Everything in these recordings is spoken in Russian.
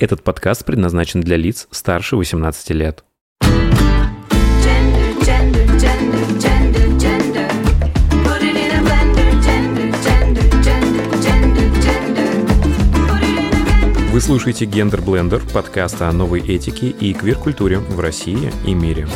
Этот подкаст предназначен для лиц старше 18 лет. Gender, gender, gender. Вы слушаете «Гендер Блендер» — подкаст о новой этике и квир-культуре в России и мире.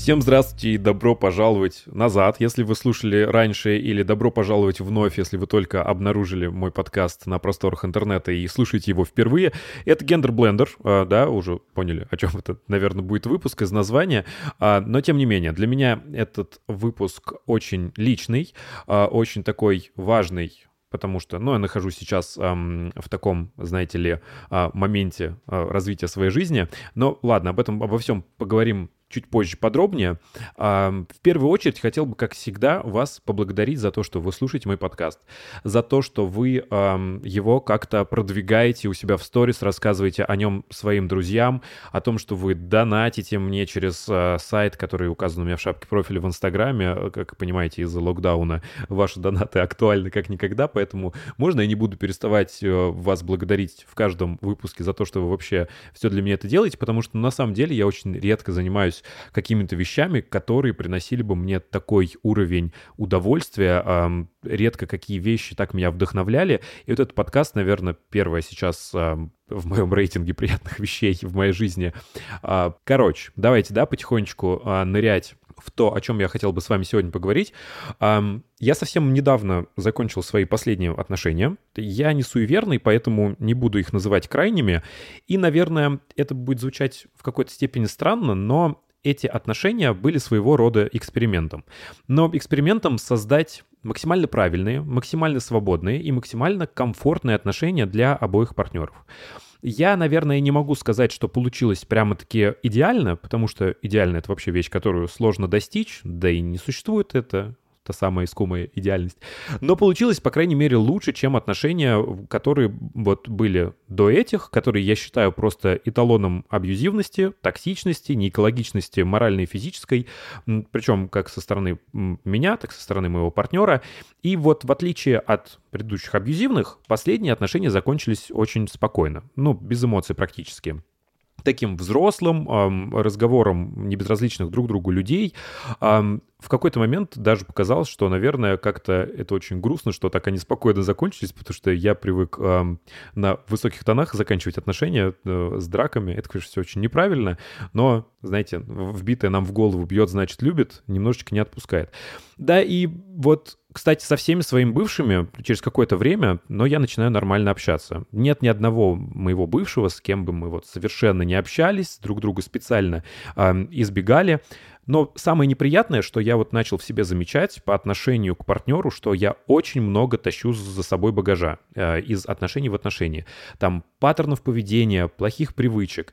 Всем здравствуйте и добро пожаловать назад, если вы слушали раньше, или добро пожаловать вновь, если вы только обнаружили мой подкаст на просторах интернета и слушаете его впервые. Это Гендер Блендер, а, да, уже поняли, о чем это, наверное, будет выпуск из названия, А, но тем не менее, для меня этот выпуск очень личный, а, очень такой важный, потому что, ну, я нахожусь сейчас ам, в таком, знаете ли, а, моменте а, развития своей жизни. Но ладно, об этом, обо всем поговорим чуть позже подробнее. В первую очередь хотел бы, как всегда, вас поблагодарить за то, что вы слушаете мой подкаст, за то, что вы его как-то продвигаете у себя в сторис, рассказываете о нем своим друзьям, о том, что вы донатите мне через а, сайт, который указан у меня в шапке профиля в Инстаграме. Как вы понимаете, из-за локдауна ваши донаты актуальны как никогда, поэтому можно я не буду переставать э, вас благодарить в каждом выпуске за то, что вы вообще все для меня это делаете, потому что на самом деле я очень редко занимаюсь какими-то вещами, которые приносили бы мне такой уровень удовольствия. Редко какие вещи так меня вдохновляли. И вот этот подкаст, наверное, первое сейчас в моем рейтинге приятных вещей в моей жизни. А, Короче, давайте, да, потихонечку а, нырять в то, о чем я хотел бы с вами сегодня поговорить. Я совсем недавно закончил свои последние отношения. Я не суеверный, поэтому не буду их называть крайними. И, наверное, это будет звучать в какой-то степени странно, но эти отношения были своего рода экспериментом. Но экспериментом создать максимально правильные, максимально свободные и максимально комфортные отношения для обоих партнеров. Я, наверное, не могу сказать, что получилось прямо-таки идеально, потому что идеально — это вообще вещь, которую сложно достичь, да и не существует это, та самая искомая идеальность. Но получилось, по крайней мере, лучше, чем отношения, которые вот были до этих, которые я считаю просто эталоном абьюзивности, токсичности, неэкологичности моральной и физической, причем как со стороны меня, так со стороны моего партнера. И вот в отличие от предыдущих абьюзивных, последние отношения закончились очень спокойно, ну, без эмоций практически таким взрослым разговором небезразличных друг другу людей. В какой-то момент даже показалось, что, наверное, как-то это очень грустно, что так они спокойно закончились, потому что я привык на высоких тонах заканчивать отношения э, с драками. Это, конечно, все очень неправильно, но, знаете, вбитое нам в голову бьет, значит, любит, немножечко не отпускает. Да, и вот кстати, со всеми своими бывшими через какое-то время, но я начинаю нормально общаться. Нет ни одного моего бывшего, с кем бы мы вот совершенно не общались, друг друга специально ам, избегали. Но самое неприятное, что я вот начал в себе замечать по отношению к партнеру, что я очень много тащу за собой багажа э, из отношений в отношения. Там паттернов поведения, плохих привычек.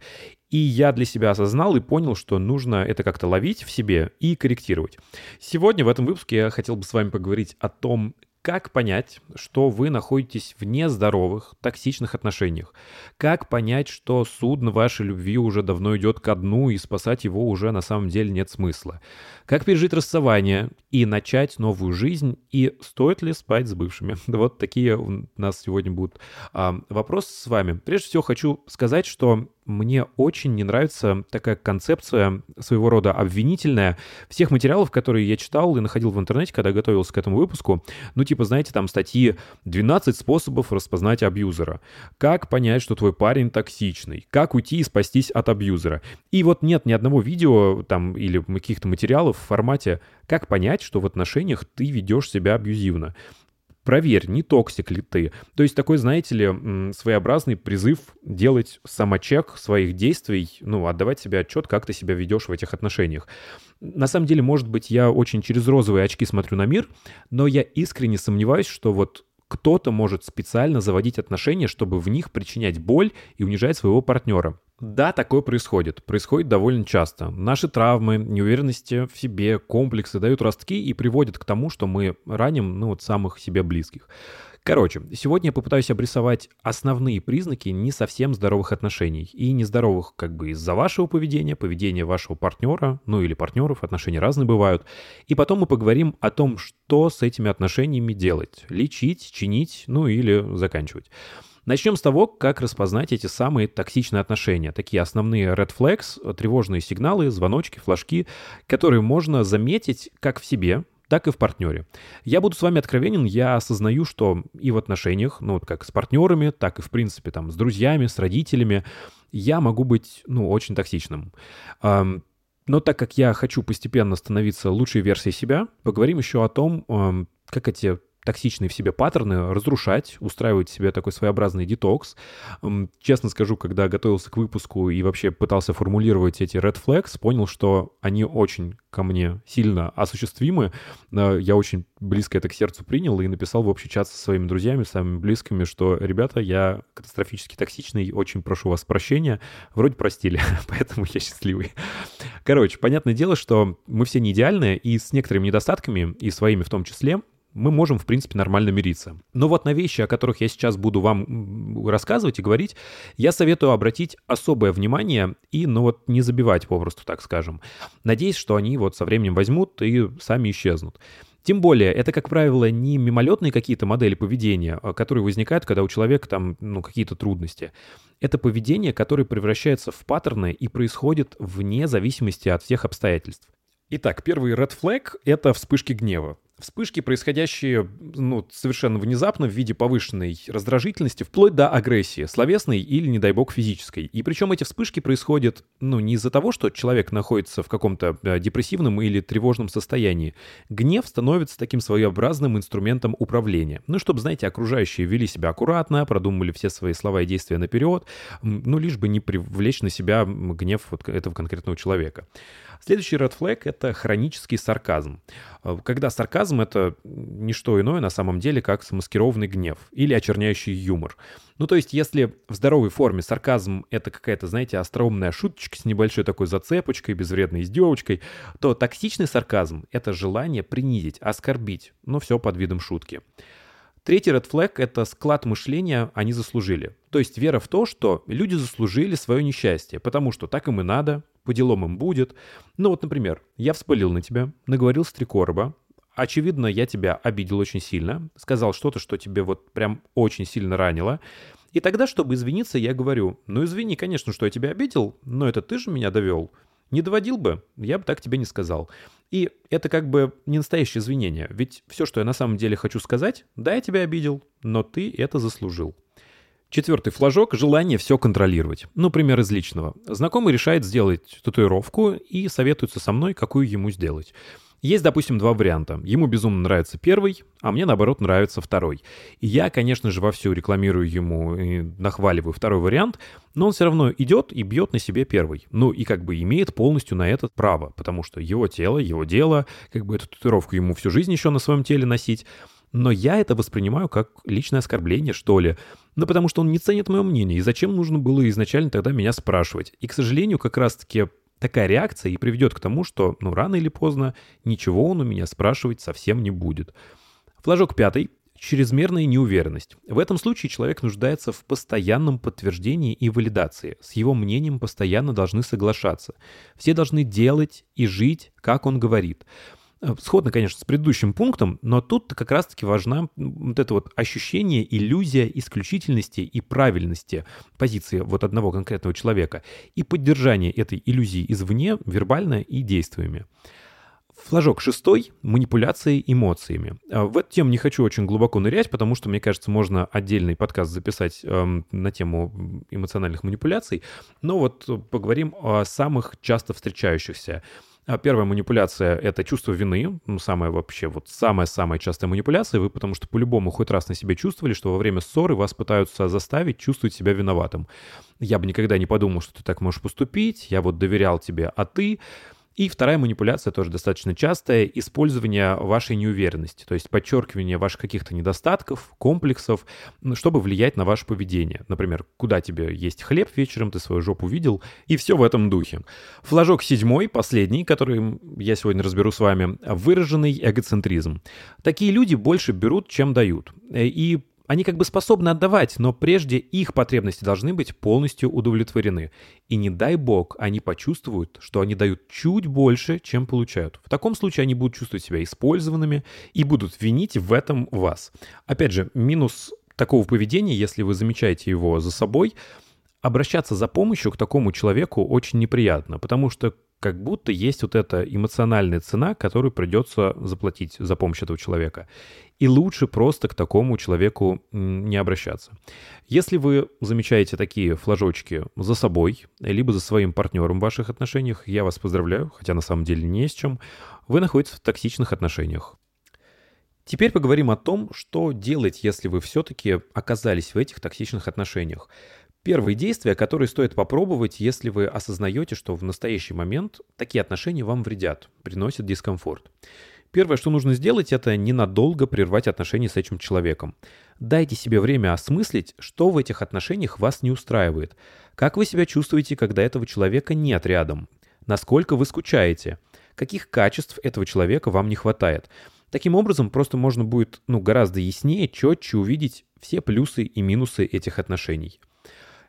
И я для себя осознал и понял, что нужно это как-то ловить в себе и корректировать. Сегодня в этом выпуске я хотел бы с вами поговорить о том, как понять, что вы находитесь в нездоровых, токсичных отношениях? Как понять, что судно вашей любви уже давно идет ко дну и спасать его уже на самом деле нет смысла? Как пережить расставание и начать новую жизнь? И стоит ли спать с бывшими? Вот такие у нас сегодня будут а, вопросы с вами. Прежде всего хочу сказать, что мне очень не нравится такая концепция своего рода обвинительная всех материалов, которые я читал и находил в интернете, когда готовился к этому выпуску. Ну, типа, знаете, там статьи «12 способов распознать абьюзера», «Как понять, что твой парень токсичный», «Как уйти и спастись от абьюзера». И вот нет ни одного видео там или каких-то материалов в формате «Как понять, что в отношениях ты ведешь себя абьюзивно». Проверь, не токсик ли ты. То есть такой, знаете ли, своеобразный призыв делать самочек своих действий, ну, отдавать себе отчет, как ты себя ведешь в этих отношениях. На самом деле, может быть, я очень через розовые очки смотрю на мир, но я искренне сомневаюсь, что вот кто-то может специально заводить отношения, чтобы в них причинять боль и унижать своего партнера. Да, такое происходит. Происходит довольно часто. Наши травмы, неуверенности в себе, комплексы дают ростки и приводят к тому, что мы раним, ну, вот самых себе близких. Короче, сегодня я попытаюсь обрисовать основные признаки не совсем здоровых отношений. И нездоровых как бы из-за вашего поведения, поведения вашего партнера, ну или партнеров, отношения разные бывают. И потом мы поговорим о том, что с этими отношениями делать. Лечить, чинить, ну или заканчивать. Начнем с того, как распознать эти самые токсичные отношения. Такие основные red flags, тревожные сигналы, звоночки, флажки, которые можно заметить как в себе, так и в партнере. Я буду с вами откровенен, я осознаю, что и в отношениях, ну вот как с партнерами, так и в принципе там с друзьями, с родителями, я могу быть, ну, очень токсичным. Но так как я хочу постепенно становиться лучшей версией себя, поговорим еще о том, как эти токсичные в себе паттерны разрушать, устраивать себе такой своеобразный детокс. Честно скажу, когда готовился к выпуску и вообще пытался формулировать эти red flags, понял, что они очень ко мне сильно осуществимы. Э, Я очень близко это к сердцу принял и написал в общий чат со своими друзьями, самыми близкими, что, ребята, я катастрофически токсичный, очень прошу вас прощения. Вроде простили, поэтому я счастливый. Короче, понятное дело, что мы все не идеальны, и с некоторыми недостатками, и своими в том числе, мы можем, в принципе, нормально мириться. Но вот на вещи, о которых я сейчас буду вам рассказывать и говорить, я советую обратить особое внимание и, ну вот, не забивать попросту, так скажем. Надеюсь, что они вот со временем возьмут и сами исчезнут. Тем более, это, как правило, не мимолетные какие-то модели поведения, а, которые возникают, когда у человека там, ну, какие-то трудности. Это поведение, которое превращается в паттерны и происходит вне зависимости от всех обстоятельств. Итак, первый red flag — это вспышки гнева. Вспышки, происходящие ну, совершенно внезапно в виде повышенной раздражительности, вплоть до агрессии, словесной или, не дай бог, физической. И причем эти вспышки происходят ну, не из-за того, что человек находится в каком-то э, депрессивном или тревожном состоянии. Гнев становится таким своеобразным инструментом управления. Ну, чтобы, знаете, окружающие вели себя аккуратно, продумывали все свои слова и действия наперед, ну, лишь бы не привлечь на себя гнев вот этого конкретного человека. Следующий red flag — это хронический сарказм. Э, Когда сарказм — это не что иное на самом деле, как замаскированный гнев или очерняющий юмор. Ну, то есть, если в здоровой форме сарказм — это какая-то, знаете, остроумная шуточка с небольшой такой зацепочкой, безвредной издевочкой, то токсичный сарказм — это желание принизить, оскорбить, но все под видом шутки. Третий red flag — это склад мышления «они заслужили». То есть вера в то, что люди заслужили свое несчастье, потому что так им и надо, по делам им будет. Ну вот, например, я вспылил на тебя, наговорил с три короба, очевидно, я тебя обидел очень сильно, сказал что-то, что тебе вот прям очень сильно ранило, и тогда, чтобы извиниться, я говорю, ну извини, конечно, что я тебя обидел, но это ты же меня довел. Не доводил бы, я бы так тебе не сказал. И это как бы не настоящее извинение, ведь все, что я на самом деле хочу сказать, да, я тебя обидел, но ты это заслужил. Четвертый флажок – желание все контролировать. Ну, пример из личного. Знакомый решает сделать татуировку и советуется со мной, какую ему сделать. Есть, допустим, два варианта. Ему безумно нравится первый, а мне, наоборот, нравится второй. И я, конечно же, вовсю рекламирую ему и нахваливаю второй вариант, но он все равно идет и бьет на себе первый. Ну и как бы имеет полностью на это право, потому что его тело, его дело, как бы эту татуировку ему всю жизнь еще на своем теле носить. Но я это воспринимаю как личное оскорбление, что ли. Ну, потому что он не ценит мое мнение, и зачем нужно было изначально тогда меня спрашивать? И, к сожалению, как раз-таки такая реакция и приведет к тому, что, ну, рано или поздно ничего он у меня спрашивать совсем не будет. Флажок пятый. Чрезмерная неуверенность. В этом случае человек нуждается в постоянном подтверждении и валидации. С его мнением постоянно должны соглашаться. Все должны делать и жить, как он говорит. Э, Сходно, конечно, с предыдущим пунктом, но тут как раз-таки важна вот это вот ощущение, иллюзия исключительности и правильности позиции вот одного конкретного человека и поддержание этой иллюзии извне вербально и действиями. Флажок шестой – манипуляции эмоциями. А В эту тему не хочу очень глубоко нырять, потому что, мне кажется, можно отдельный подкаст записать эм, на тему эмоциональных манипуляций. Но вот э, поговорим о самых часто встречающихся. А Первая манипуляция — это чувство вины. Ну, самая вообще, вот самая-самая частая манипуляция. Вы потому что по-любому хоть раз на себе чувствовали, что во время ссоры вас пытаются заставить чувствовать себя виноватым. Я бы никогда не подумал, что ты так можешь поступить. Я вот доверял тебе, а ты... И вторая манипуляция, тоже достаточно частая, использование вашей неуверенности, то есть подчеркивание ваших каких-то недостатков, комплексов, чтобы влиять на ваше поведение. Например, куда тебе есть хлеб вечером, ты свою жопу видел, и все в этом духе. Флажок седьмой, последний, который я сегодня разберу с вами, выраженный эгоцентризм. Такие люди больше берут, чем дают. Э, И они как бы способны отдавать, но прежде их потребности должны быть полностью удовлетворены. И не дай бог, они почувствуют, что они дают чуть больше, чем получают. В таком случае они будут чувствовать себя использованными и будут винить в этом вас. Опять же, минус такого поведения, если вы замечаете его за собой, обращаться за помощью к такому человеку очень неприятно, потому что как будто есть вот эта эмоциональная цена, которую придется заплатить за помощь этого человека. И лучше просто к такому человеку не обращаться. Если вы замечаете такие флажочки за собой, либо за своим партнером в ваших отношениях, я вас поздравляю, хотя на самом деле не с чем, вы находитесь в токсичных отношениях. Теперь поговорим о том, что делать, если вы все-таки оказались в этих токсичных отношениях. Первые действия, которые стоит попробовать, если вы осознаете, что в настоящий момент такие отношения вам вредят, приносят дискомфорт. Первое, что нужно сделать, это ненадолго прервать отношения с этим человеком. Дайте себе время осмыслить, что в этих отношениях вас не устраивает. Как вы себя чувствуете, когда этого человека нет рядом? Насколько вы скучаете? Каких качеств этого человека вам не хватает? Таким образом, просто можно будет ну, гораздо яснее, четче увидеть все плюсы и минусы этих отношений.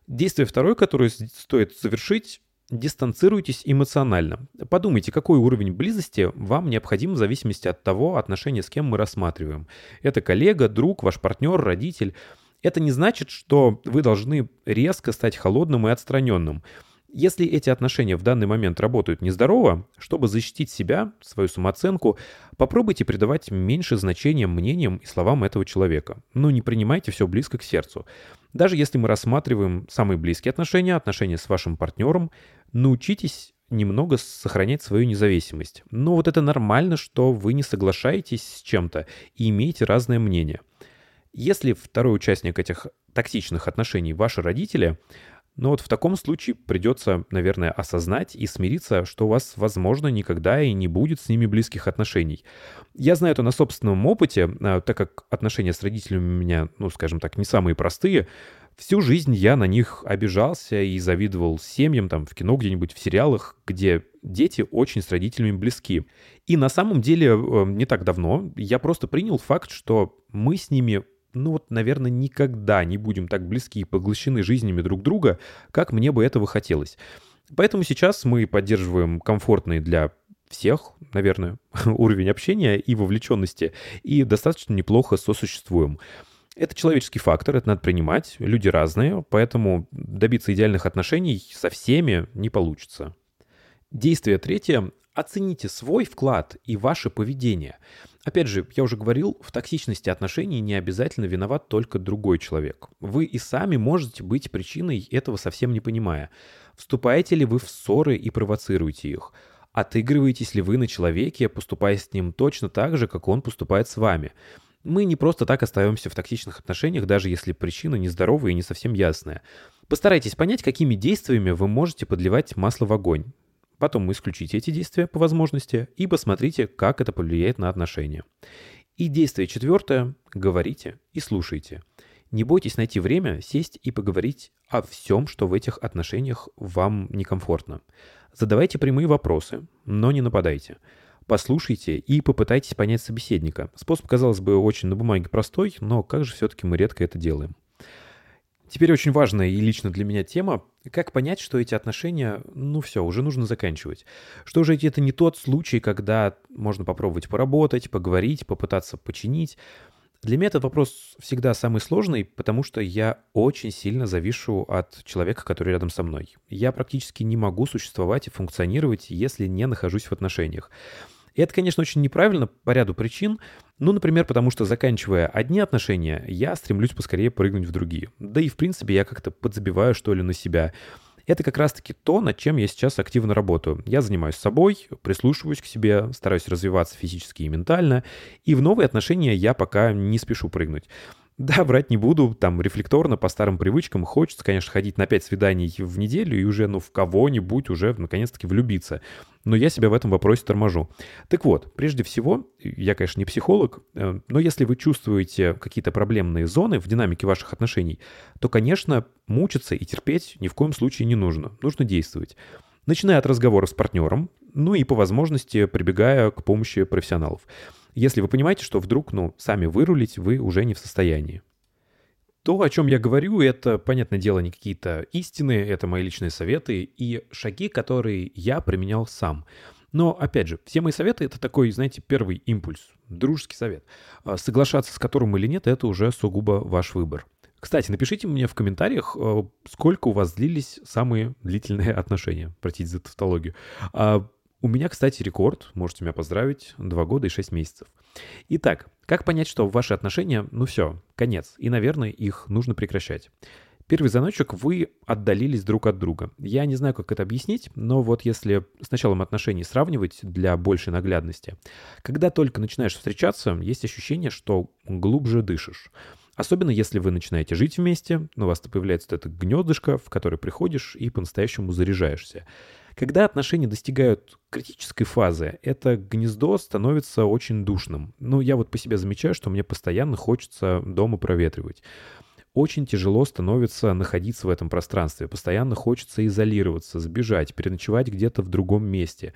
Действие второе, которое стоит завершить, дистанцируйтесь эмоционально. Подумайте, какой уровень близости вам необходим в зависимости от того отношения, с кем мы рассматриваем. Это коллега, друг, ваш партнер, родитель. Это не значит, что вы должны резко стать холодным и отстраненным. Если эти отношения в данный момент работают нездорово, чтобы защитить себя, свою самооценку, попробуйте придавать меньше значения мнениям и словам этого человека. Но не принимайте все близко к сердцу. Даже если мы рассматриваем самые близкие отношения, отношения с вашим партнером, научитесь немного сохранять свою независимость. Но вот это нормально, что вы не соглашаетесь с чем-то и имеете разное мнение. Если второй участник этих токсичных отношений ваши родители, но вот в таком случае придется, наверное, осознать и смириться, что у вас, возможно, никогда и не будет с ними близких отношений. Я знаю это на собственном опыте, а, так как отношения с родителями у меня, ну, скажем так, не самые простые. Всю жизнь я на них обижался и завидовал семьям, там, в кино где-нибудь, в сериалах, где дети очень с родителями близки. И на самом деле э, не так давно я просто принял факт, что мы с ними ну вот, наверное, никогда не будем так близки и поглощены жизнями друг друга, как мне бы этого хотелось. Поэтому сейчас мы поддерживаем комфортный для всех, наверное, уровень общения и вовлеченности, и достаточно неплохо сосуществуем. Это человеческий фактор, это надо принимать, люди разные, поэтому добиться идеальных отношений со всеми не получится. Действие третье. Оцените свой вклад и ваше поведение. Опять же, я уже говорил, в токсичности отношений не обязательно виноват только другой человек. Вы и сами можете быть причиной этого совсем не понимая. Вступаете ли вы в ссоры и провоцируете их? Отыгрываетесь ли вы на человеке, поступая с ним точно так же, как он поступает с вами? Мы не просто так остаемся в токсичных отношениях, даже если причина нездоровая и не совсем ясная. Постарайтесь понять, какими действиями вы можете подливать масло в огонь. Потом исключите эти действия по возможности и посмотрите, как это повлияет на отношения. И действие четвертое – говорите и слушайте. Не бойтесь найти время, сесть и поговорить о всем, что в этих отношениях вам некомфортно. Задавайте прямые вопросы, но не нападайте. Послушайте и попытайтесь понять собеседника. Способ, казалось бы, очень на бумаге простой, но как же все-таки мы редко это делаем. Теперь очень важная и лично для меня тема, как понять, что эти отношения, ну все, уже нужно заканчивать. Что же это не тот случай, когда можно попробовать поработать, поговорить, попытаться починить. Для меня этот вопрос всегда самый сложный, потому что я очень сильно завишу от человека, который рядом со мной. Я практически не могу существовать и функционировать, если не нахожусь в отношениях. И это, конечно, очень неправильно по ряду причин. Ну, например, потому что, заканчивая одни отношения, я стремлюсь поскорее прыгнуть в другие. Да и, в принципе, я как-то подзабиваю, что ли, на себя. Это как раз-таки то, над чем я сейчас активно работаю. Я занимаюсь собой, прислушиваюсь к себе, стараюсь развиваться физически и ментально, и в новые отношения я пока не спешу прыгнуть. Да, врать не буду, там рефлекторно, по старым привычкам, хочется, конечно, ходить на 5 свиданий в неделю и уже, ну, в кого-нибудь уже, наконец-таки, влюбиться. Но я себя в этом вопросе торможу. Так вот, прежде всего, я, конечно, не психолог, э, но если вы чувствуете какие-то проблемные зоны в динамике ваших отношений, то, конечно, мучиться и терпеть ни в коем случае не нужно. Нужно действовать. Начиная от разговора с партнером, ну и по возможности прибегая к помощи профессионалов если вы понимаете, что вдруг, ну, сами вырулить вы уже не в состоянии. То, о чем я говорю, это, понятное дело, не какие-то истины, это мои личные советы и шаги, которые я применял сам. Но, опять же, все мои советы — это такой, знаете, первый импульс, дружеский совет. А Соглашаться с которым или нет — это уже сугубо ваш выбор. Кстати, напишите мне в комментариях, э, сколько у вас длились самые длительные отношения. Простите за тавтологию. У меня, кстати, рекорд, можете меня поздравить, 2 года и 6 месяцев. Итак, как понять, что ваши отношения, ну все, конец, и, наверное, их нужно прекращать? Первый звоночек, вы отдалились друг от друга. Я не знаю, как это объяснить, но вот если с началом отношений сравнивать для большей наглядности, когда только начинаешь встречаться, есть ощущение, что глубже дышишь. Особенно если вы начинаете жить вместе, у вас появляется это гнездышко, в которое приходишь и по-настоящему заряжаешься. Когда отношения достигают критической фазы, это гнездо становится очень душным. Ну, я вот по себе замечаю, что мне постоянно хочется дома проветривать. Очень тяжело становится находиться в этом пространстве. Постоянно хочется изолироваться, сбежать, переночевать где-то в другом месте.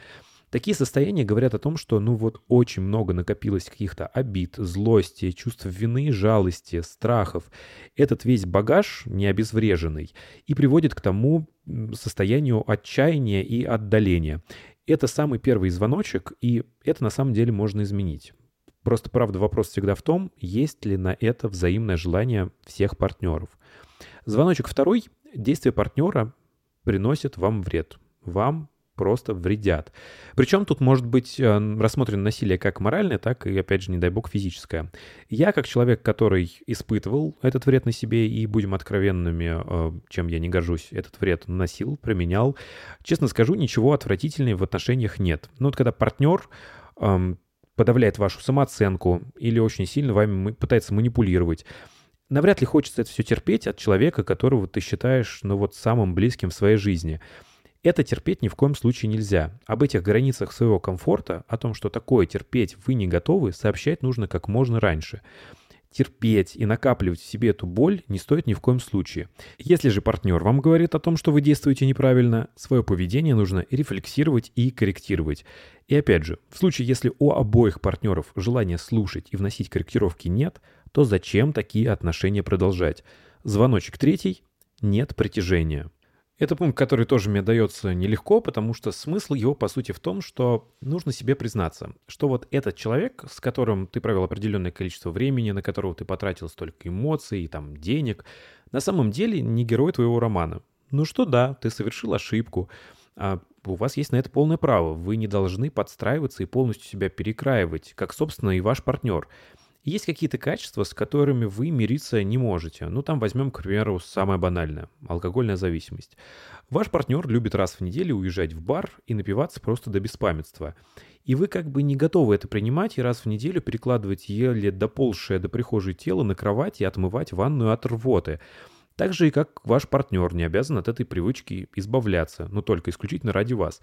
Такие состояния говорят о том, что ну вот очень много накопилось каких-то обид, злости, чувств вины, жалости, страхов. Этот весь багаж не обезвреженный и приводит к тому состоянию отчаяния и отдаления. Это самый первый звоночек, и это на самом деле можно изменить. Просто, правда, вопрос всегда в том, есть ли на это взаимное желание всех партнеров. Звоночек второй. Действие партнера приносит вам вред. Вам просто вредят. Причем тут может быть э, рассмотрено насилие как моральное, так и, опять же, не дай бог, физическое. Я, как человек, который испытывал этот вред на себе, и, будем откровенными, э, чем я не горжусь, этот вред носил, применял, честно скажу, ничего отвратительного в отношениях нет. Но вот когда партнер эм, подавляет вашу самооценку или очень сильно вами пытается манипулировать, навряд ли хочется это все терпеть от человека, которого ты считаешь, ну вот, самым близким в своей жизни – это терпеть ни в коем случае нельзя. Об этих границах своего комфорта, о том, что такое терпеть вы не готовы, сообщать нужно как можно раньше. Терпеть и накапливать в себе эту боль не стоит ни в коем случае. Если же партнер вам говорит о том, что вы действуете неправильно, свое поведение нужно рефлексировать и корректировать. И опять же, в случае, если у обоих партнеров желания слушать и вносить корректировки нет, то зачем такие отношения продолжать? Звоночек третий – нет притяжения. Это пункт, который тоже мне дается нелегко, потому что смысл его, по сути, в том, что нужно себе признаться, что вот этот человек, с которым ты провел определенное количество времени, на которого ты потратил столько эмоций и там денег, на самом деле не герой твоего романа. Ну что да, ты совершил ошибку, а у вас есть на это полное право. Вы не должны подстраиваться и полностью себя перекраивать, как, собственно, и ваш партнер. Есть какие-то качества, с которыми вы мириться не можете. Ну, там возьмем, к примеру, самое банальное – алкогольная зависимость. Ваш партнер любит раз в неделю уезжать в бар и напиваться просто до беспамятства. И вы как бы не готовы это принимать и раз в неделю перекладывать еле доползшее до прихожей тело на кровать и отмывать ванную от рвоты. Так же и как ваш партнер не обязан от этой привычки избавляться, но только исключительно ради вас.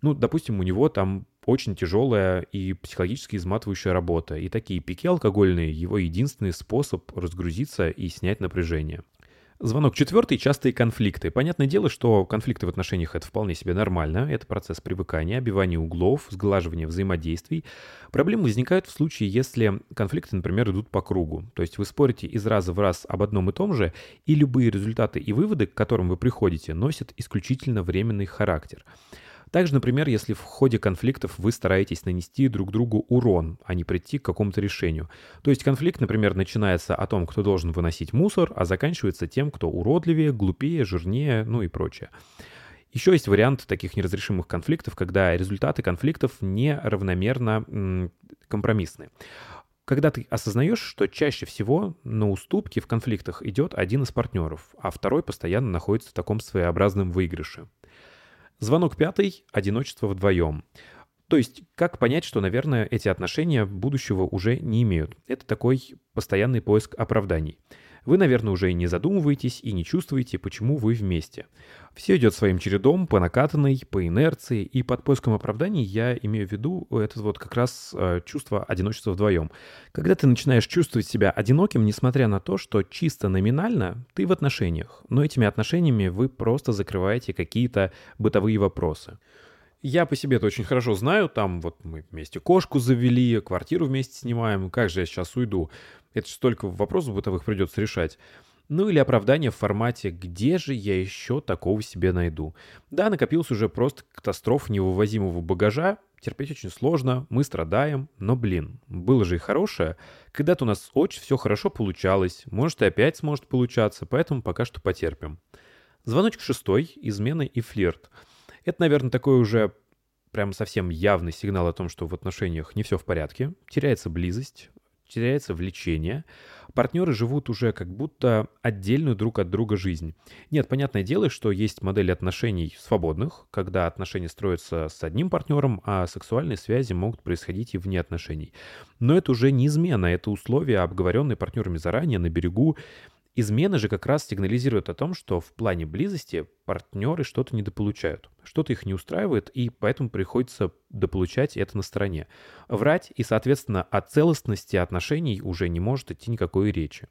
Ну, допустим, у него там очень тяжелая и психологически изматывающая работа, и такие пики алкогольные – его единственный способ разгрузиться и снять напряжение. Звонок четвертый – частые конфликты. Понятное дело, что конфликты в отношениях – это вполне себе нормально. Это процесс привыкания, обивания углов, сглаживания взаимодействий. Проблемы возникают в случае, если конфликты, например, идут по кругу. То есть вы спорите из раза в раз об одном и том же, и любые результаты и выводы, к которым вы приходите, носят исключительно временный характер. Также, например, если в ходе конфликтов вы стараетесь нанести друг другу урон, а не прийти к какому-то решению. То есть конфликт, например, начинается о том, кто должен выносить мусор, а заканчивается тем, кто уродливее, глупее, жирнее, ну и прочее. Еще есть вариант таких неразрешимых конфликтов, когда результаты конфликтов неравномерно компромиссны. Когда ты осознаешь, что чаще всего на уступки в конфликтах идет один из партнеров, а второй постоянно находится в таком своеобразном выигрыше. Звонок пятый – одиночество вдвоем. То есть, как понять, что, наверное, эти отношения будущего уже не имеют? Это такой постоянный поиск оправданий. Вы, наверное, уже и не задумываетесь и не чувствуете, почему вы вместе. Все идет своим чередом, по накатанной, по инерции, и под поиском оправданий я имею в виду это вот как раз э, чувство одиночества вдвоем. Когда ты начинаешь чувствовать себя одиноким, несмотря на то, что чисто номинально ты в отношениях, но этими отношениями вы просто закрываете какие-то бытовые вопросы. Я по себе это очень хорошо знаю. Там вот мы вместе кошку завели, квартиру вместе снимаем. Как же я сейчас уйду? Это же столько вопросов бытовых придется решать. Ну или оправдание в формате «где же я еще такого себе найду?». Да, накопился уже просто катастроф невывозимого багажа, терпеть очень сложно, мы страдаем, но, блин, было же и хорошее. Когда-то у нас очень все хорошо получалось, может и опять сможет получаться, поэтому пока что потерпим. Звоночек шестой, измены и флирт. Это, наверное, такой уже прям совсем явный сигнал о том, что в отношениях не все в порядке, теряется близость, теряется влечение. Партнеры живут уже как будто отдельную друг от друга жизнь. Нет, понятное дело, что есть модели отношений свободных, когда отношения строятся с одним партнером, а сексуальные связи могут происходить и вне отношений. Но это уже не измена, это условия, обговоренные партнерами заранее, на берегу. Измены же как раз сигнализируют о том, что в плане близости партнеры что-то недополучают, что-то их не устраивает, и поэтому приходится дополучать это на стороне. Врать и, соответственно, о целостности отношений уже не может идти никакой речи.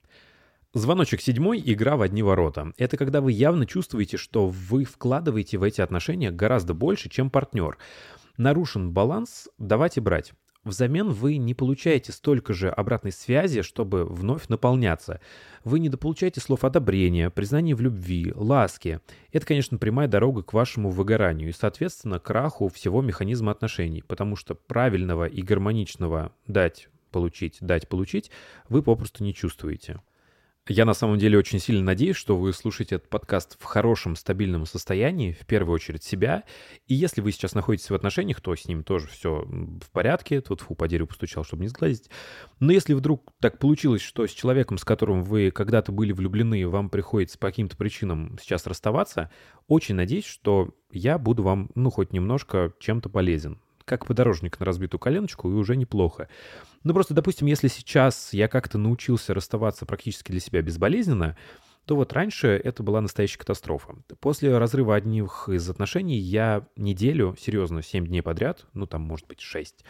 Звоночек седьмой – игра в одни ворота. Это когда вы явно чувствуете, что вы вкладываете в эти отношения гораздо больше, чем партнер. Нарушен баланс давать и брать. Взамен вы не получаете столько же обратной связи, чтобы вновь наполняться. Вы недополучаете слов одобрения, признания в любви, ласки. Это, конечно, прямая дорога к вашему выгоранию и, соответственно, краху всего механизма отношений, потому что правильного и гармоничного дать, получить, дать, получить вы попросту не чувствуете. Я на самом деле очень сильно надеюсь, что вы слушаете этот подкаст в хорошем, стабильном состоянии, в первую очередь себя. И если вы сейчас находитесь в отношениях, то с ним тоже все в порядке. Тут фу по дереву постучал, чтобы не сглазить. Но если вдруг так получилось, что с человеком, с которым вы когда-то были влюблены, вам приходится по каким-то причинам сейчас расставаться, очень надеюсь, что я буду вам, ну, хоть немножко чем-то полезен как подорожник на разбитую коленочку, и уже неплохо. Ну, просто, допустим, если сейчас я как-то научился расставаться практически для себя безболезненно, то вот раньше это была настоящая катастрофа. После разрыва одних из отношений я неделю, серьезно, 7 дней подряд, ну там, может быть, 6,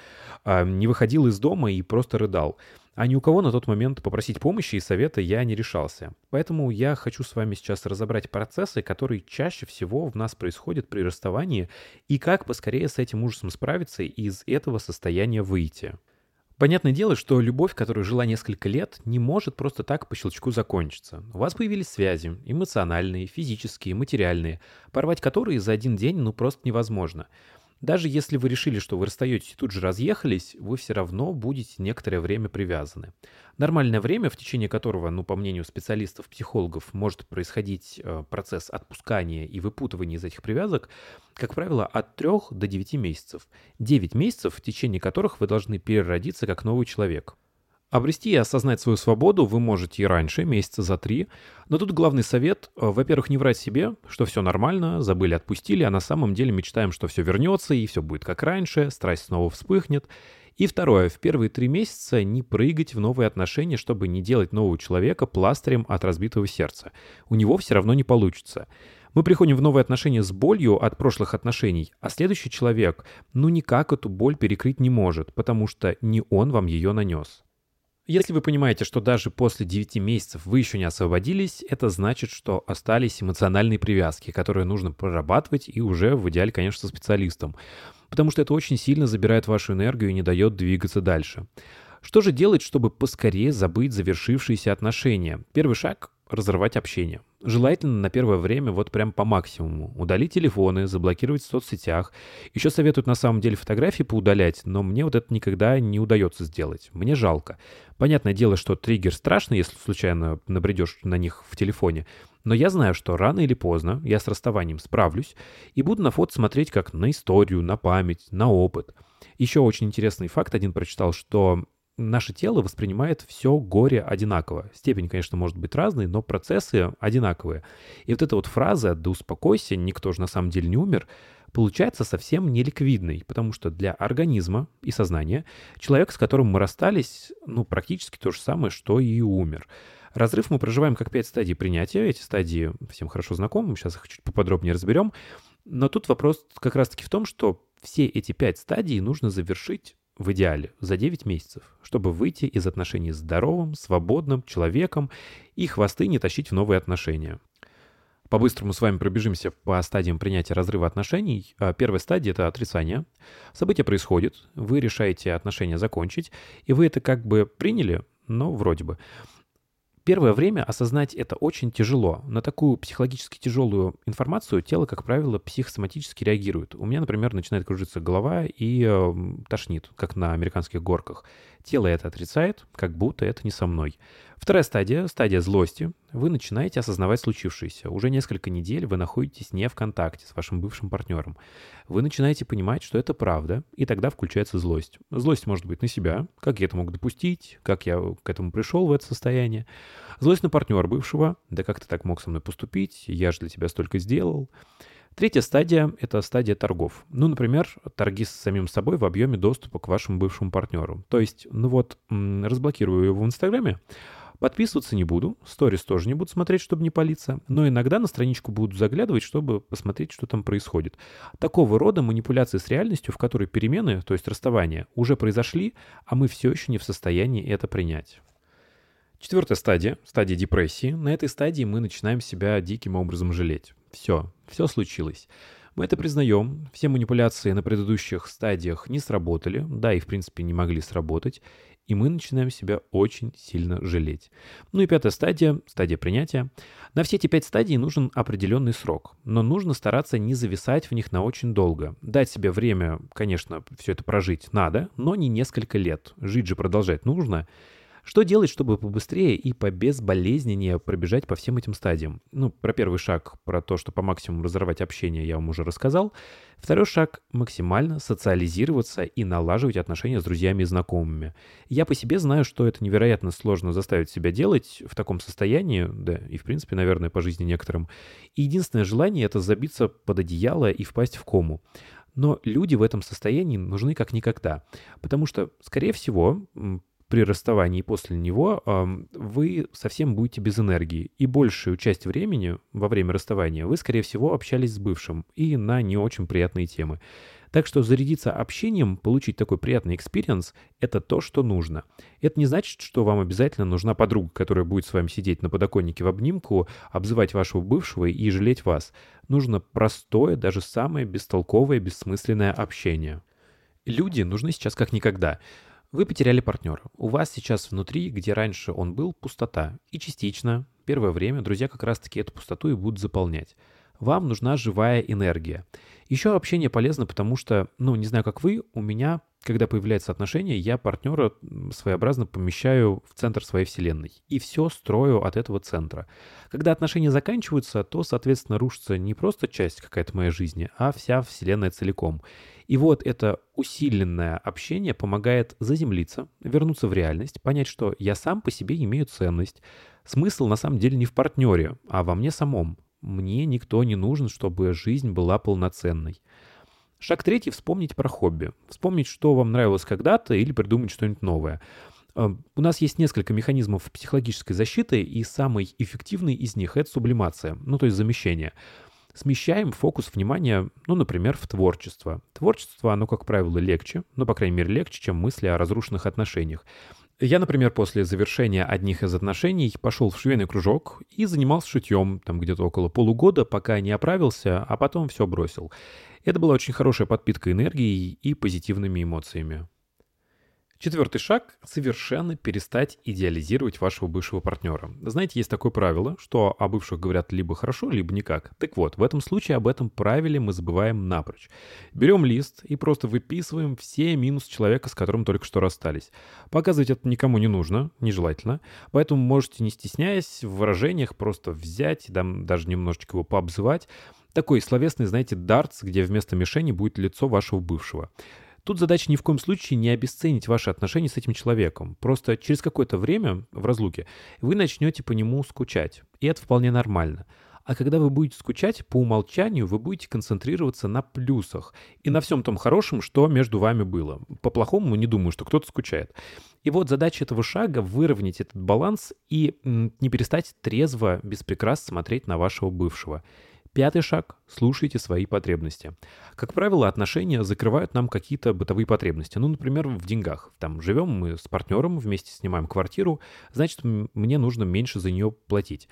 а, не выходил из дома и просто рыдал. А ни у кого на тот момент попросить помощи и совета я не решался. Поэтому я хочу с вами сейчас разобрать процессы, которые чаще всего в нас происходят при расставании, и как поскорее с этим ужасом справиться и из этого состояния выйти. Понятное дело, что любовь, которая жила несколько лет, не может просто так по щелчку закончиться. У вас появились связи, эмоциональные, физические, материальные, порвать которые за один день ну просто невозможно. Даже если вы решили, что вы расстаетесь и тут же разъехались, вы все равно будете некоторое время привязаны. Нормальное время, в течение которого, ну, по мнению специалистов-психологов, может происходить э, процесс отпускания и выпутывания из этих привязок, как правило, от 3 до 9 месяцев. 9 месяцев, в течение которых вы должны переродиться как новый человек. Обрести и осознать свою свободу вы можете и раньше, месяца за три. Но тут главный совет, э, во-первых, не врать себе, что все нормально, забыли, отпустили, а на самом деле мечтаем, что все вернется и все будет как раньше, страсть снова вспыхнет. И второе, в первые три месяца не прыгать в новые отношения, чтобы не делать нового человека пластырем от разбитого сердца. У него все равно не получится. Мы приходим в новые отношения с болью от прошлых отношений, а следующий человек ну никак эту боль перекрыть не может, потому что не он вам ее нанес. Если вы понимаете, что даже после 9 месяцев вы еще не освободились, это значит, что остались эмоциональные привязки, которые нужно прорабатывать и уже в идеале, конечно, со специалистом. Потому что это очень сильно забирает вашу энергию и не дает двигаться дальше. Что же делать, чтобы поскорее забыть завершившиеся отношения? Первый шаг — разорвать общение. Желательно на первое время вот прям по максимуму. Удалить телефоны, заблокировать в соцсетях. Еще советуют на самом деле фотографии поудалять, но мне вот это никогда не удается сделать. Мне жалко. Понятное дело, что триггер страшный, если случайно набредешь на них в телефоне. Но я знаю, что рано или поздно я с расставанием справлюсь и буду на фото смотреть как на историю, на память, на опыт. Еще очень интересный факт один прочитал, что наше тело воспринимает все горе одинаково. Степень, конечно, может быть разной, но процессы одинаковые. И вот эта вот фраза «да успокойся, никто же на самом деле не умер», получается совсем неликвидной, потому что для организма и сознания человек, с которым мы расстались, ну, практически то же самое, что и умер. Разрыв мы проживаем как пять стадий принятия. Эти стадии всем хорошо знакомы, сейчас их чуть поподробнее разберем. Но тут вопрос как раз-таки в том, что все эти пять стадий нужно завершить в идеале за 9 месяцев, чтобы выйти из отношений здоровым, свободным человеком и хвосты не тащить в новые отношения. По-быстрому с вами пробежимся по стадиям принятия разрыва отношений. А, первая стадия — это отрицание. Событие происходит, вы решаете отношения закончить, и вы это как бы приняли, но вроде бы. Первое время осознать это очень тяжело. На такую психологически тяжелую информацию тело, как правило, психосоматически реагирует. У меня, например, начинает кружиться голова и э, тошнит, как на американских горках. Тело это отрицает, как будто это не со мной. Вторая стадия, стадия злости. Вы начинаете осознавать случившееся. Уже несколько недель вы находитесь не в контакте с вашим бывшим партнером. Вы начинаете понимать, что это правда, и тогда включается злость. Злость может быть на себя, как я это мог допустить, как я к этому пришел в это состояние. Злость на партнера бывшего, да как ты так мог со мной поступить, я же для тебя столько сделал. Третья стадия — это стадия торгов. Ну, например, торги с самим собой в объеме доступа к вашему бывшему партнеру. То есть, ну вот, разблокирую его в Инстаграме, Подписываться не буду, сторис тоже не буду смотреть, чтобы не палиться, но иногда на страничку буду заглядывать, чтобы посмотреть, что там происходит. Такого рода манипуляции с реальностью, в которой перемены, то есть расставания, уже произошли, а мы все еще не в состоянии это принять. Четвертая стадия, стадия депрессии. На этой стадии мы начинаем себя диким образом жалеть. Все, все случилось. Мы это признаем. Все манипуляции на предыдущих стадиях не сработали, да и в принципе не могли сработать, и мы начинаем себя очень сильно жалеть. Ну и пятая стадия, стадия принятия. На все эти пять стадий нужен определенный срок, но нужно стараться не зависать в них на очень долго. Дать себе время, конечно, все это прожить надо, но не несколько лет. Жить же продолжать нужно. Что делать, чтобы побыстрее и побезболезненнее пробежать по всем этим стадиям? Ну, про первый шаг, про то, что по максимуму разорвать общение, я вам уже рассказал. Второй шаг — максимально социализироваться и налаживать отношения с друзьями и знакомыми. Я по себе знаю, что это невероятно сложно заставить себя делать в таком состоянии, да, и в принципе, наверное, по жизни некоторым. И единственное желание — это забиться под одеяло и впасть в кому. Но люди в этом состоянии нужны как никогда. Потому что, скорее всего, при расставании после него вы совсем будете без энергии. И большую часть времени во время расставания вы, скорее всего, общались с бывшим и на не очень приятные темы. Так что зарядиться общением, получить такой приятный experience – это то, что нужно. Это не значит, что вам обязательно нужна подруга, которая будет с вами сидеть на подоконнике в обнимку, обзывать вашего бывшего и жалеть вас. Нужно простое, даже самое бестолковое, бессмысленное общение. Люди нужны сейчас как никогда. Вы потеряли партнера. У вас сейчас внутри, где раньше он был, пустота. И частично, первое время, друзья как раз-таки эту пустоту и будут заполнять. Вам нужна живая энергия. Еще общение полезно, потому что, ну, не знаю, как вы, у меня, когда появляется отношение, я партнера своеобразно помещаю в центр своей вселенной. И все строю от этого центра. Когда отношения заканчиваются, то, соответственно, рушится не просто часть какая-то моей жизни, а вся вселенная целиком. И вот это усиленное общение помогает заземлиться, вернуться в реальность, понять, что я сам по себе имею ценность. Смысл на самом деле не в партнере, а во мне самом. Мне никто не нужен, чтобы жизнь была полноценной. Шаг третий – вспомнить про хобби. Вспомнить, что вам нравилось когда-то или придумать что-нибудь новое. Э, У нас есть несколько механизмов психологической защиты, и самый эффективный из них – это сублимация, ну то есть замещение. Смещаем фокус внимания, ну, например, в творчество. Творчество, оно, как правило, легче, ну, по крайней мере, легче, чем мысли о разрушенных отношениях. Я, например, после завершения одних из отношений пошел в швейный кружок и занимался шитьем там где-то около полугода, пока не оправился, а потом все бросил. Это была очень хорошая подпитка энергией и позитивными эмоциями. Четвертый шаг – совершенно перестать идеализировать вашего бывшего партнера. Знаете, есть такое правило, что о бывших говорят либо хорошо, либо никак. Так вот, в этом случае об этом правиле мы забываем напрочь. Берем лист и просто выписываем все минусы человека, с которым только что расстались. Показывать это никому не нужно, нежелательно, поэтому можете, не стесняясь, в выражениях просто взять, там, даже немножечко его пообзывать. Такой словесный, знаете, дартс, где вместо мишени будет лицо вашего бывшего. Тут задача ни в коем случае не обесценить ваши отношения с этим человеком. Просто через какое-то время в разлуке вы начнете по нему скучать. И это вполне нормально. А когда вы будете скучать, по умолчанию вы будете концентрироваться на плюсах и на всем том хорошем, что между вами было. По-плохому не думаю, что кто-то скучает. И вот задача этого шага — выровнять этот баланс и не перестать трезво, без прикрас смотреть на вашего бывшего. Пятый шаг – слушайте свои потребности. Как правило, отношения закрывают нам какие-то бытовые потребности. Ну, например, в деньгах. Там живем мы с партнером, вместе снимаем квартиру, значит, мне нужно меньше за нее платить.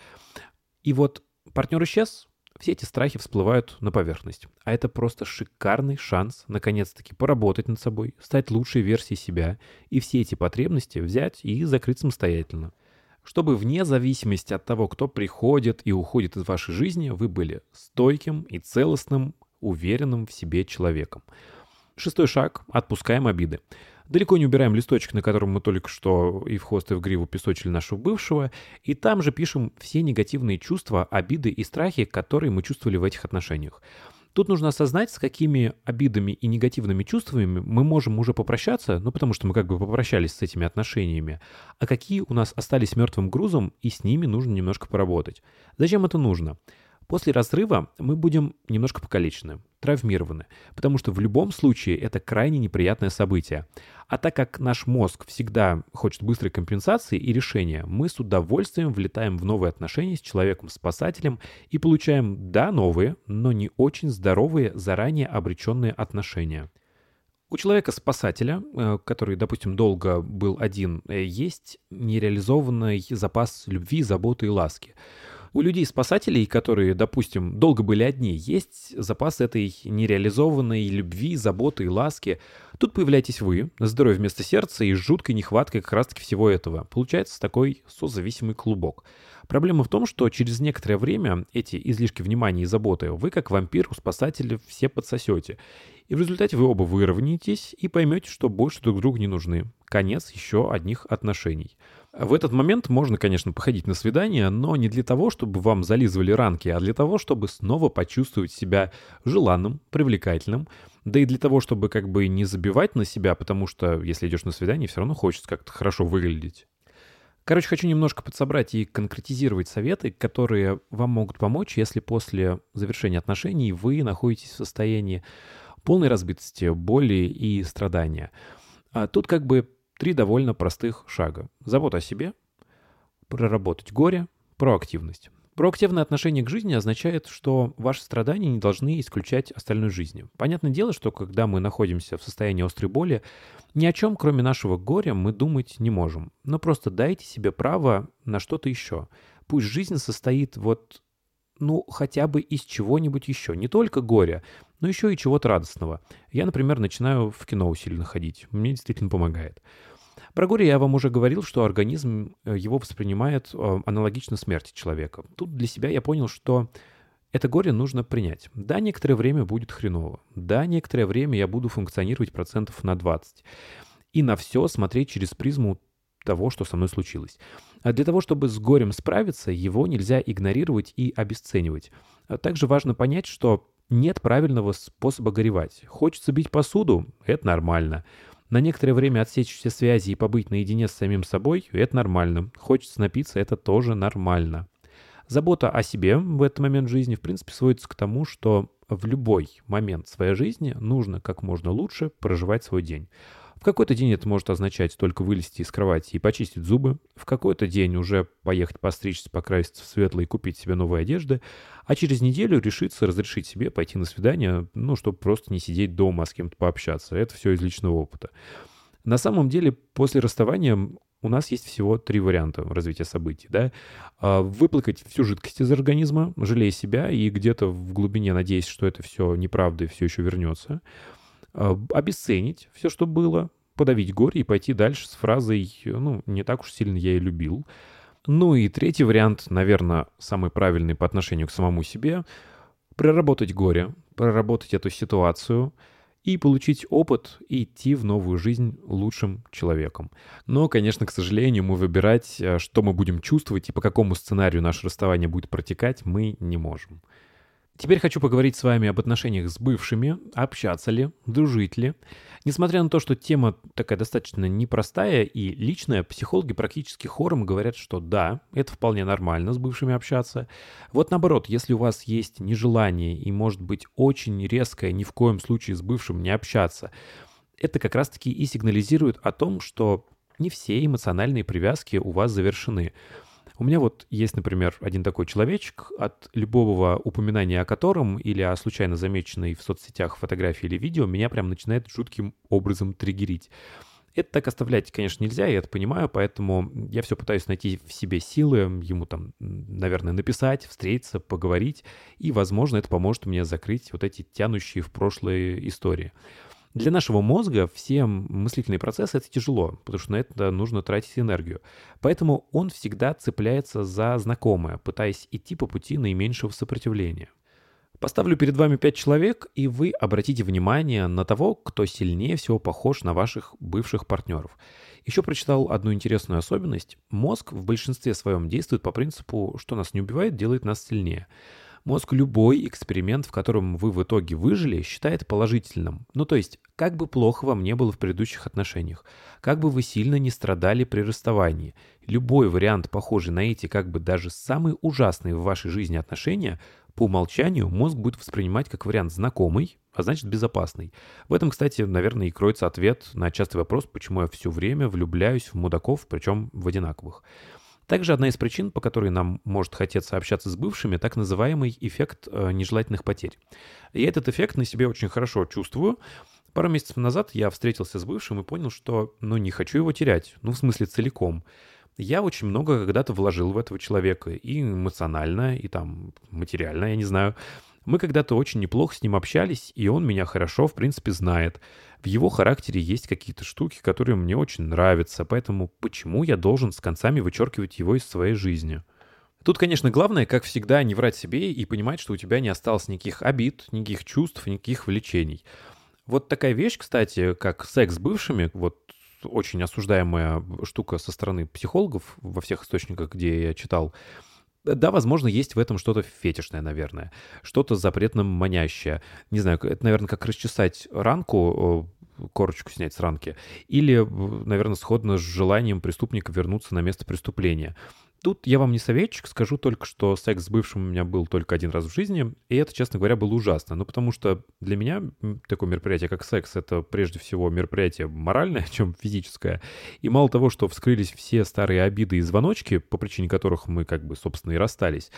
И вот партнер исчез, все эти страхи всплывают на поверхность. А это просто шикарный шанс наконец-таки поработать над собой, стать лучшей версией себя и все эти потребности взять и закрыть самостоятельно. Чтобы вне зависимости от того, кто приходит и уходит из вашей жизни, вы были стойким и целостным, уверенным в себе человеком. Шестой шаг – отпускаем обиды. Далеко не убираем листочек, на котором мы только что и в хвост, и в гриву песочили нашего бывшего, и там же пишем все негативные чувства, обиды и страхи, которые мы чувствовали в этих отношениях. Тут нужно осознать, с какими обидами и негативными чувствами мы можем уже попрощаться, ну потому что мы как бы попрощались с этими отношениями, а какие у нас остались мертвым грузом, и с ними нужно немножко поработать. Зачем это нужно? После разрыва мы будем немножко покалечены, травмированы, потому что в любом случае это крайне неприятное событие. А так как наш мозг всегда хочет быстрой компенсации и решения, мы с удовольствием влетаем в новые отношения с человеком-спасателем и получаем, да, новые, но не очень здоровые, заранее обреченные отношения. У человека-спасателя, э, который, допустим, долго был один, э, есть нереализованный запас любви, заботы и ласки. У людей-спасателей, которые, допустим, долго были одни, есть запас этой нереализованной любви, заботы и ласки. Тут появляетесь вы, здоровье вместо сердца и жуткой нехваткой как раз-таки всего этого. Получается такой созависимый клубок. Проблема в том, что через некоторое время эти излишки внимания и заботы вы, как вампир у спасателя, все подсосете. И в результате вы оба выровняетесь и поймете, что больше друг другу не нужны. Конец еще одних отношений. В этот момент можно, конечно, походить на свидание, но не для того, чтобы вам зализывали ранки, а для того, чтобы снова почувствовать себя желанным, привлекательным, да и для того, чтобы как бы не забивать на себя, потому что если идешь на свидание, все равно хочется как-то хорошо выглядеть. Короче, хочу немножко подсобрать и конкретизировать советы, которые вам могут помочь, если после завершения отношений вы находитесь в состоянии полной разбитости, боли и страдания. А тут как бы три довольно простых шага. Забота о себе, проработать горе, проактивность. Проактивное отношение к жизни означает, что ваши страдания не должны исключать остальной жизни. Понятное дело, что когда мы находимся в состоянии острой боли, ни о чем, кроме нашего горя, мы думать не можем. Но просто дайте себе право на что-то еще. Пусть жизнь состоит вот, ну, хотя бы из чего-нибудь еще. Не только горя, но еще и чего-то радостного. Я, например, начинаю в кино усиленно ходить. Мне действительно помогает. Про горе я вам уже говорил, что организм э, его воспринимает э, аналогично смерти человека. Тут для себя я понял, что это горе нужно принять. Да, некоторое время будет хреново. Да, некоторое время я буду функционировать процентов на 20. И на все смотреть через призму того, что со мной случилось. А для того, чтобы с горем справиться, его нельзя игнорировать и обесценивать. А также важно понять, что нет правильного способа горевать. Хочется бить посуду – это нормально. На некоторое время отсечь все связи и побыть наедине с самим собой – это нормально. Хочется напиться – это тоже нормально. Забота о себе в этот момент жизни, в принципе, сводится к тому, что в любой момент своей жизни нужно как можно лучше проживать свой день. В какой-то день это может означать только вылезти из кровати и почистить зубы, в какой-то день уже поехать постричься, покраситься в светлое и купить себе новые одежды, а через неделю решиться разрешить себе пойти на свидание, ну, чтобы просто не сидеть дома, а с кем-то пообщаться. Это все из личного опыта. На самом деле, после расставания у нас есть всего три варианта развития событий. Да? А, Выплакать всю жидкость из организма, жалея себя и где-то в глубине надеясь, что это все неправда и все еще вернется. А, Обесценить все, что было, подавить горе и пойти дальше с фразой «ну, не так уж сильно я и любил». Ну и третий вариант, наверное, самый правильный по отношению к самому себе — проработать горе, проработать эту ситуацию и получить опыт и идти в новую жизнь лучшим человеком. Но, конечно, к сожалению, мы выбирать, э, что мы будем чувствовать и по какому сценарию наше расставание будет протекать, мы не можем. Теперь хочу поговорить с вами об отношениях с бывшими, общаться ли, дружить ли. Несмотря на то, что тема такая достаточно непростая и личная, психологи практически хором говорят, что да, это вполне нормально с бывшими общаться. Вот наоборот, если у вас есть нежелание и может быть очень резкое ни в коем случае с бывшим не общаться, это как раз-таки и сигнализирует о том, что не все эмоциональные привязки у вас завершены. У меня вот есть, например, один такой человечек, от любого упоминания о котором или о случайно замеченной в соцсетях фотографии или видео меня прям начинает жутким образом триггерить. Это так оставлять, конечно, нельзя, я это понимаю, поэтому я все пытаюсь найти в себе силы, ему там, наверное, написать, встретиться, поговорить, и, возможно, это поможет мне закрыть вот эти тянущие в прошлое истории. Для нашего мозга все мыслительные процессы — это тяжело, потому что на это нужно тратить энергию. Поэтому он всегда цепляется за знакомое, пытаясь идти по пути наименьшего сопротивления. Поставлю перед вами пять человек, и вы обратите внимание на того, кто сильнее всего похож на ваших бывших партнеров. Еще прочитал одну интересную особенность. Мозг в большинстве своем действует по принципу, что нас не убивает, делает нас сильнее. Мозг любой эксперимент, в котором вы в итоге выжили, считает положительным. Ну то есть, как бы плохо вам не было в предыдущих отношениях, как бы вы сильно не страдали при расставании, любой вариант, похожий на эти как бы даже самые ужасные в вашей жизни отношения, по умолчанию мозг будет воспринимать как вариант знакомый, а значит безопасный. В этом, кстати, наверное, и кроется ответ на частый вопрос, почему я все время влюбляюсь в мудаков, причем в одинаковых. Также одна из причин, по которой нам может хотеться общаться с бывшими, так называемый эффект э, нежелательных потерь. И этот эффект на себе очень хорошо чувствую. Пару месяцев назад я встретился с бывшим и понял, что ну не хочу его терять, ну в смысле целиком. Я очень много когда-то вложил в этого человека и эмоционально, и там материально, я не знаю. Мы когда-то очень неплохо с ним общались, и он меня хорошо, в принципе, знает. В его характере есть какие-то штуки, которые мне очень нравятся, поэтому почему я должен с концами вычеркивать его из своей жизни? Тут, конечно, главное, как всегда, не врать себе и понимать, что у тебя не осталось никаких обид, никаких чувств, никаких влечений. Вот такая вещь, кстати, как секс с бывшими, вот очень осуждаемая штука со стороны психологов во всех источниках, где я читал. Да, возможно, есть в этом что-то фетишное, наверное. Что-то запретно манящее. Не знаю, это, наверное, как расчесать ранку, корочку снять с ранки. Или, наверное, сходно с желанием преступника вернуться на место преступления. Тут я вам не советчик, скажу только, что секс с бывшим у меня был только один раз в жизни, и это, честно говоря, было ужасно. Ну, потому что для меня такое мероприятие, как секс, это прежде всего мероприятие моральное, чем физическое. И мало того, что вскрылись все старые обиды и звоночки, по причине которых мы как бы, собственно, и расстались,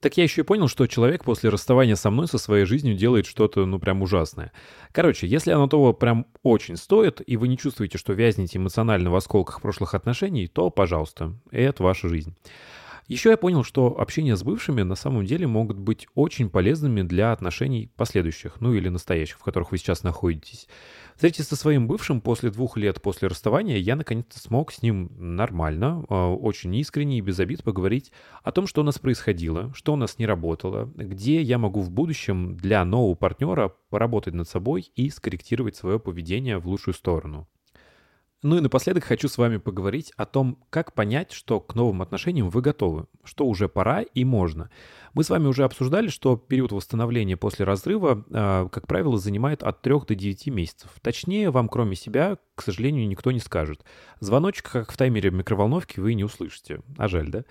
так я еще и понял, что человек после расставания со мной, со своей жизнью делает что-то, ну, прям ужасное. Короче, если оно того прям очень стоит, и вы не чувствуете, что вязнете эмоционально в осколках прошлых отношений, то, пожалуйста, это ваша жизнь. Еще я понял, что общение с бывшими на самом деле могут быть очень полезными для отношений последующих, ну или настоящих, в которых вы сейчас находитесь. Встретиться со своим бывшим после двух лет после расставания я наконец-то смог с ним нормально, а, очень искренне и без обид поговорить о том, что у нас происходило, что у нас не работало, где я могу в будущем для нового партнера поработать над собой и скорректировать свое поведение в лучшую сторону. Ну и напоследок хочу с вами поговорить о том, как понять, что к новым отношениям вы готовы, что уже пора и можно. Мы с вами уже обсуждали, что период восстановления после разрыва, э, как правило, занимает от 3 до 9 месяцев. Точнее, вам кроме себя, к сожалению, никто не скажет. Звоночек, как в таймере микроволновки, вы не услышите. А жаль, да?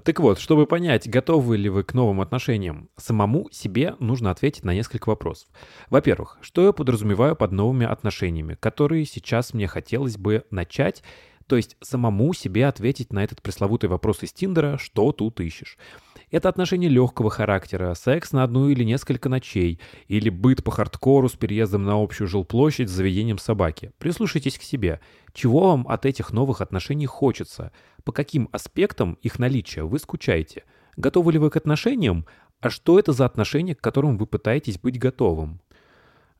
Так вот, чтобы понять, готовы ли вы к новым отношениям, самому себе нужно ответить на несколько вопросов. Во-первых, что я подразумеваю под новыми отношениями, которые сейчас мне хотелось бы начать то есть самому себе ответить на этот пресловутый вопрос из Тиндера, что тут ищешь. Это отношения легкого характера, секс на одну или несколько ночей, или быт по хардкору с переездом на общую жилплощадь с заведением собаки. Прислушайтесь к себе. Чего вам от этих новых отношений хочется? По каким аспектам их наличия вы скучаете? Готовы ли вы к отношениям? А что это за отношения, к которым вы пытаетесь быть готовым?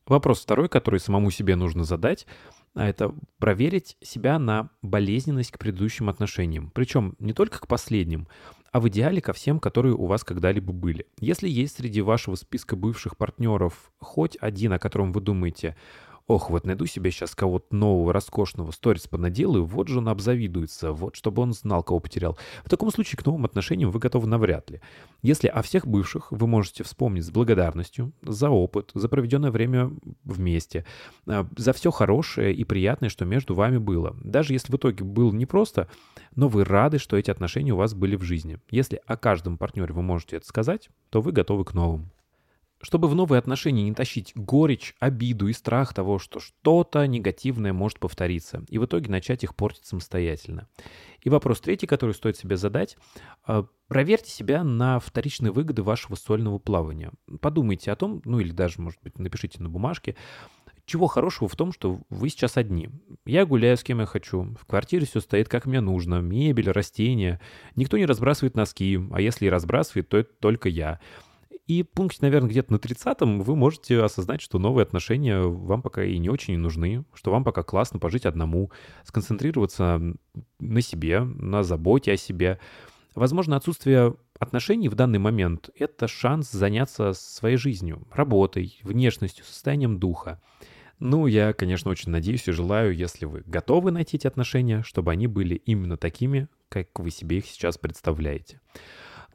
Вопрос второй, который самому себе нужно задать, а это проверить себя на болезненность к предыдущим отношениям. Причем не только к последним, а в идеале ко всем, которые у вас когда-либо были. Если есть среди вашего списка бывших партнеров хоть один, о котором вы думаете, Ох, вот найду себе сейчас кого-то нового, роскошного, сторис понаделаю, вот же он обзавидуется, вот чтобы он знал, кого потерял. В таком случае к новым отношениям вы готовы навряд ли. Если о всех бывших вы можете вспомнить с благодарностью за опыт, за проведенное время вместе, а, за все хорошее и приятное, что между вами было. Даже если в итоге было непросто, но вы рады, что эти отношения у вас были в жизни. Если о каждом партнере вы можете это сказать, то вы готовы к новым чтобы в новые отношения не тащить горечь, обиду и страх того, что что-то негативное может повториться, и в итоге начать их портить самостоятельно. И вопрос третий, который стоит себе задать, а, проверьте себя на вторичные выгоды вашего сольного плавания. Подумайте о том, ну или даже, может быть, напишите на бумажке, чего хорошего в том, что вы сейчас одни. Я гуляю с кем я хочу, в квартире все стоит как мне нужно, мебель, растения, никто не разбрасывает носки, а если и разбрасывает, то это только я. И пункт, наверное, где-то на 30-м вы можете осознать, что новые отношения вам пока и не очень нужны, что вам пока классно пожить одному, сконцентрироваться на себе, на заботе о себе. Возможно, отсутствие отношений в данный момент — это шанс заняться своей жизнью, работой, внешностью, состоянием духа. Ну, я, конечно, очень надеюсь и желаю, если вы готовы найти эти отношения, чтобы они были именно такими, как вы себе их сейчас представляете.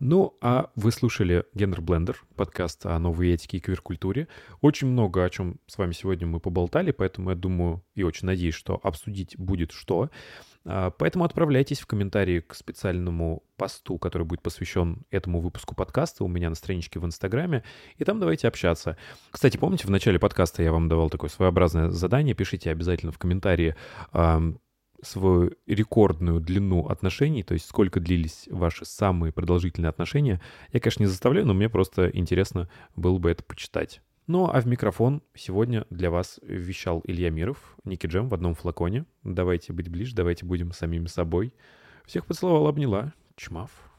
Ну, а вы слушали Гендер Блендер, подкаст о новой этике и квир-культуре. Очень много о чем с вами сегодня мы поболтали, поэтому я думаю и очень надеюсь, что обсудить будет что. А, Поэтому отправляйтесь в комментарии к специальному посту, который будет посвящен этому выпуску подкаста у меня на страничке в Инстаграме, и там давайте общаться. Кстати, помните, в начале подкаста я вам давал такое своеобразное задание, пишите обязательно в комментарии свою рекордную длину отношений, то есть сколько длились ваши самые продолжительные отношения. Я, конечно, не заставляю, но мне просто интересно было бы это почитать. Ну, а в микрофон сегодня для вас вещал Илья Миров, Ники Джем в одном флаконе. Давайте быть ближе, давайте будем самими собой. Всех поцеловал, обняла. Чмав.